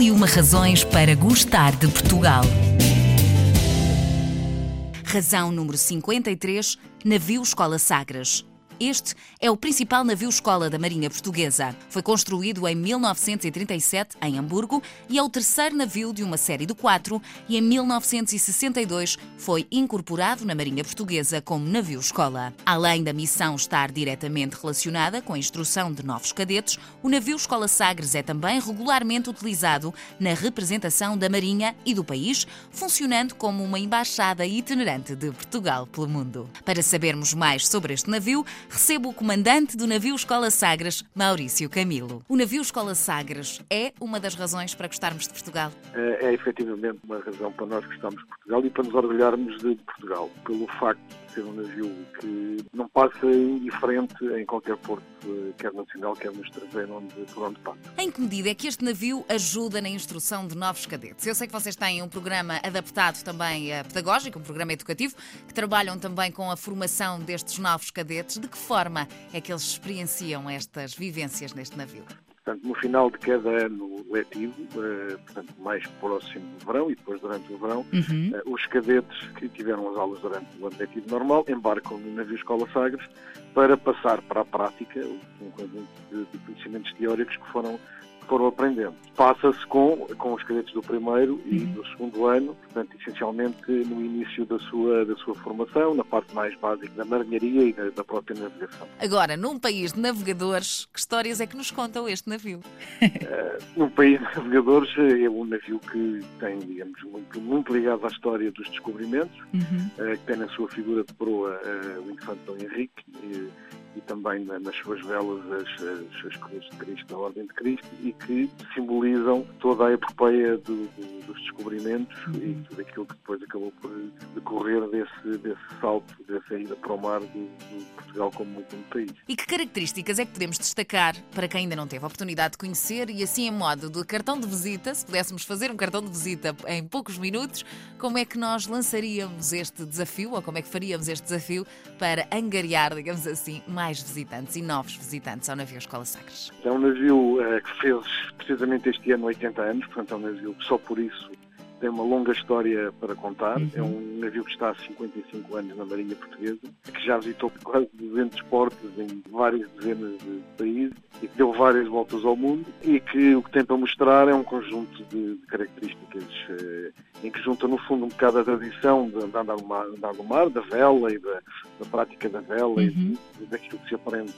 E uma razões para gostar de Portugal. Razão número 53, navio Escola Sagres. Este é o principal navio-escola da Marinha Portuguesa. Foi construído em 1937 em Hamburgo e é o terceiro navio de uma série de quatro e em 1962 foi incorporado na Marinha Portuguesa como navio-escola. Além da missão estar diretamente relacionada com a instrução de novos cadetes, o navio-escola Sagres é também regularmente utilizado na representação da Marinha e do país, funcionando como uma embaixada itinerante de Portugal pelo mundo. Para sabermos mais sobre este navio, recebo o comandante do navio Escola Sagres, Maurício Camilo. O navio Escola Sagres é uma das razões para gostarmos de Portugal? É, é efetivamente uma razão para nós gostarmos de Portugal e para nos orgulharmos de Portugal, pelo facto ser um navio que não passa indiferente em qualquer porto, quer nacional, quer no estrangeiro, onde, por onde passa. Em que medida é que este navio ajuda na instrução de novos cadetes? Eu sei que vocês têm um programa adaptado também a pedagógico, um programa educativo, que trabalham também com a formação destes novos cadetes. De que forma é que eles experienciam estas vivências neste navio? Portanto, no final de cada ano letivo, uh, portanto, mais próximo do verão e depois durante o verão, uhum. uh, os cadetes que tiveram as aulas durante o ano letivo normal embarcam no navio Escola Sagres para passar para a prática um conjunto de, de conhecimentos teóricos que foram foram aprendendo. Passa-se com, com os cadetes do primeiro e uhum. do segundo ano, portanto, essencialmente no início da sua, da sua formação, na parte mais básica da marinharia e da, da própria navegação. Agora, num país de navegadores, que histórias é que nos contam este navio? uh, num país de navegadores, é um navio que tem, digamos, muito, muito ligado à história dos descobrimentos, uhum. uh, que tem na sua figura de proa uh, o infante Dom Henrique. E, e também nas suas velas as, as, as cruzes de Cristo, da Ordem de Cristo, e que simbolizam toda a epopeia do, do, dos descobrimentos uhum. e tudo aquilo que depois acabou por decorrer desse, desse salto, dessa ida para o mar de, de Portugal como, como país. E que características é que podemos destacar para quem ainda não teve a oportunidade de conhecer e assim em modo de cartão de visita, se pudéssemos fazer um cartão de visita em poucos minutos, como é que nós lançaríamos este desafio ou como é que faríamos este desafio para angariar, digamos assim, mais visitantes e novos visitantes ao navio Escola Sagres? É um navio uh, que fez precisamente este ano 80 anos, portanto é um navio que só por isso tem uma longa história para contar. Uhum. É um navio que está há 55 anos na Marinha Portuguesa, que já visitou quase 200 portos em várias dezenas de países e que deu várias voltas ao mundo e que o que tem para mostrar é um conjunto de, de características eh, em que junta, no fundo, um bocado a tradição de andar no mar, andar no mar da vela e da, da prática da vela uhum. e daquilo que se aprende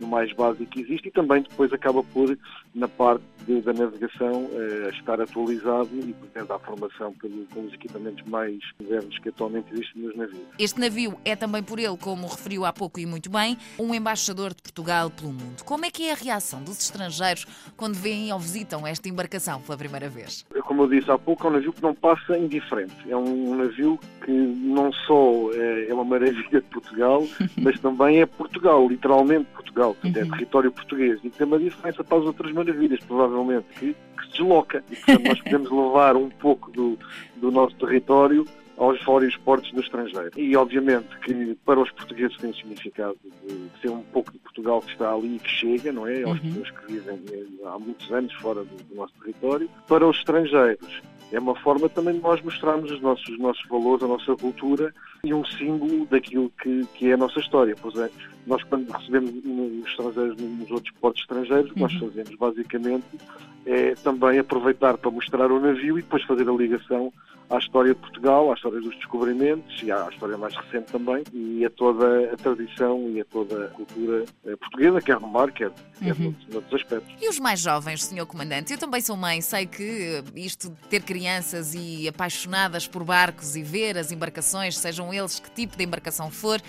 no mais básico que existe e também depois acaba por, na parte de, da navegação, eh, estar atualizado e portanto a formação pelo, pelos equipamentos mais modernos que atualmente existem nos navios. Este navio é também por ele, como referiu há pouco e muito bem, um embaixador de Portugal pelo mundo. Como é que é a reação dos estrangeiros quando veem ou visitam esta embarcação pela primeira vez? Como eu disse há pouco, é um navio que não passa indiferente. É um navio que não só é, maravilha de Portugal, mas também é Portugal, literalmente Portugal é uhum. é território português, e tem uma diferença para as outras maravilhas, provavelmente, que, que se desloca. E, portanto, nós podemos levar um pouco do, do nosso território aos vários portos do estrangeiro. E, obviamente, que para os portugueses tem significado de ser um pouco de Portugal que está ali e que chega, não é? Aos uhum. pessoas que vivem há muitos anos fora do, do nosso território. Para os estrangeiros, é uma forma também de nós mostrarmos os nossos, os nossos valores, a nossa cultura e um símbolo daquilo que, que é a nossa história. Pois é, nós quando recebemos os estrangeiros nos outros portos estrangeiros, o que nós uhum. fazemos basicamente é também aproveitar para mostrar o navio e depois fazer a ligação à história de Portugal, à história dos descobrimentos e à história mais recente também, e a toda a tradição e a toda a cultura eh, portuguesa, quer no mar, quer, quer uhum. noutros, noutros aspectos. E os mais jovens, Sr. Comandante? Eu também sou mãe, sei que isto de ter crianças e apaixonadas por barcos e ver as embarcações, sejam eles que tipo de embarcação for,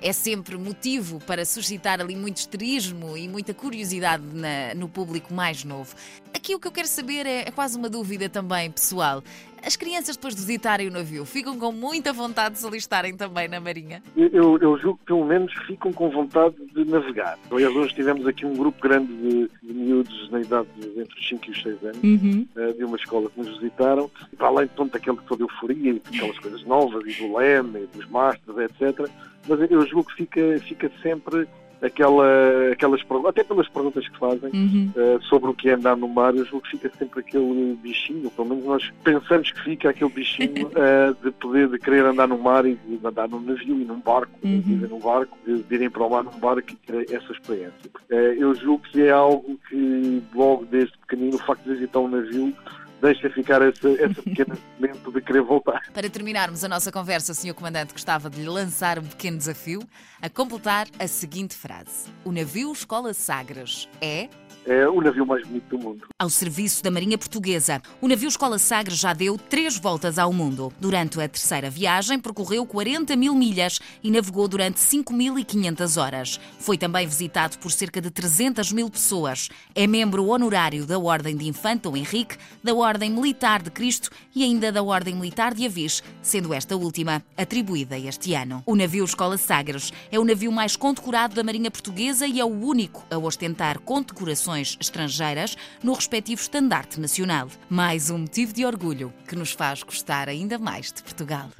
é sempre motivo para suscitar ali muito esterismo e muita curiosidade na, no público mais novo. Aqui o que eu quero saber é, é quase uma dúvida também pessoal. As crianças, depois de visitarem o navio, ficam com muita vontade de se alistarem também na Marinha? Eu, eu julgo que pelo menos ficam com vontade de navegar. Aliás, hoje tivemos aqui um grupo grande de, de miúdos na idade de entre os 5 e os 6 anos, uhum. uh, de uma escola que nos visitaram, e para além de todo aquele toda euforia e aquelas coisas novas, e do leme, e dos masters, etc. Mas eu julgo que fica, fica sempre aquela, aquelas até pelas perguntas que fazem uhum. uh, sobre o que é andar no mar, eu julgo que fica sempre aquele bichinho, pelo menos nós pensamos que fica aquele bichinho uh, de poder de querer andar no mar e de andar num navio e num barco, uhum. de num barco, de, de irem para o mar num barco e ter essa experiência. Uh, eu julgo que é algo que logo desde pequenino o facto de visitar um navio deixa ficar esse, esse pequeno momento de querer voltar. Para terminarmos a nossa conversa, o Sr. Comandante gostava de lhe lançar um pequeno desafio a completar a seguinte frase: O navio Escola Sagres é é o navio mais bonito do mundo. Ao serviço da Marinha Portuguesa, o navio Escola Sagres já deu três voltas ao mundo. Durante a terceira viagem, percorreu 40 mil milhas e navegou durante 5.500 horas. Foi também visitado por cerca de 300 mil pessoas. É membro honorário da Ordem de Infante Henrique, da Ordem Militar de Cristo e ainda da Ordem Militar de Avis, sendo esta última atribuída este ano. O navio Escola Sagres é o navio mais condecorado da Marinha Portuguesa e é o único a ostentar condecorações estrangeiras no respectivo estandarte nacional. Mais um motivo de orgulho que nos faz gostar ainda mais de Portugal.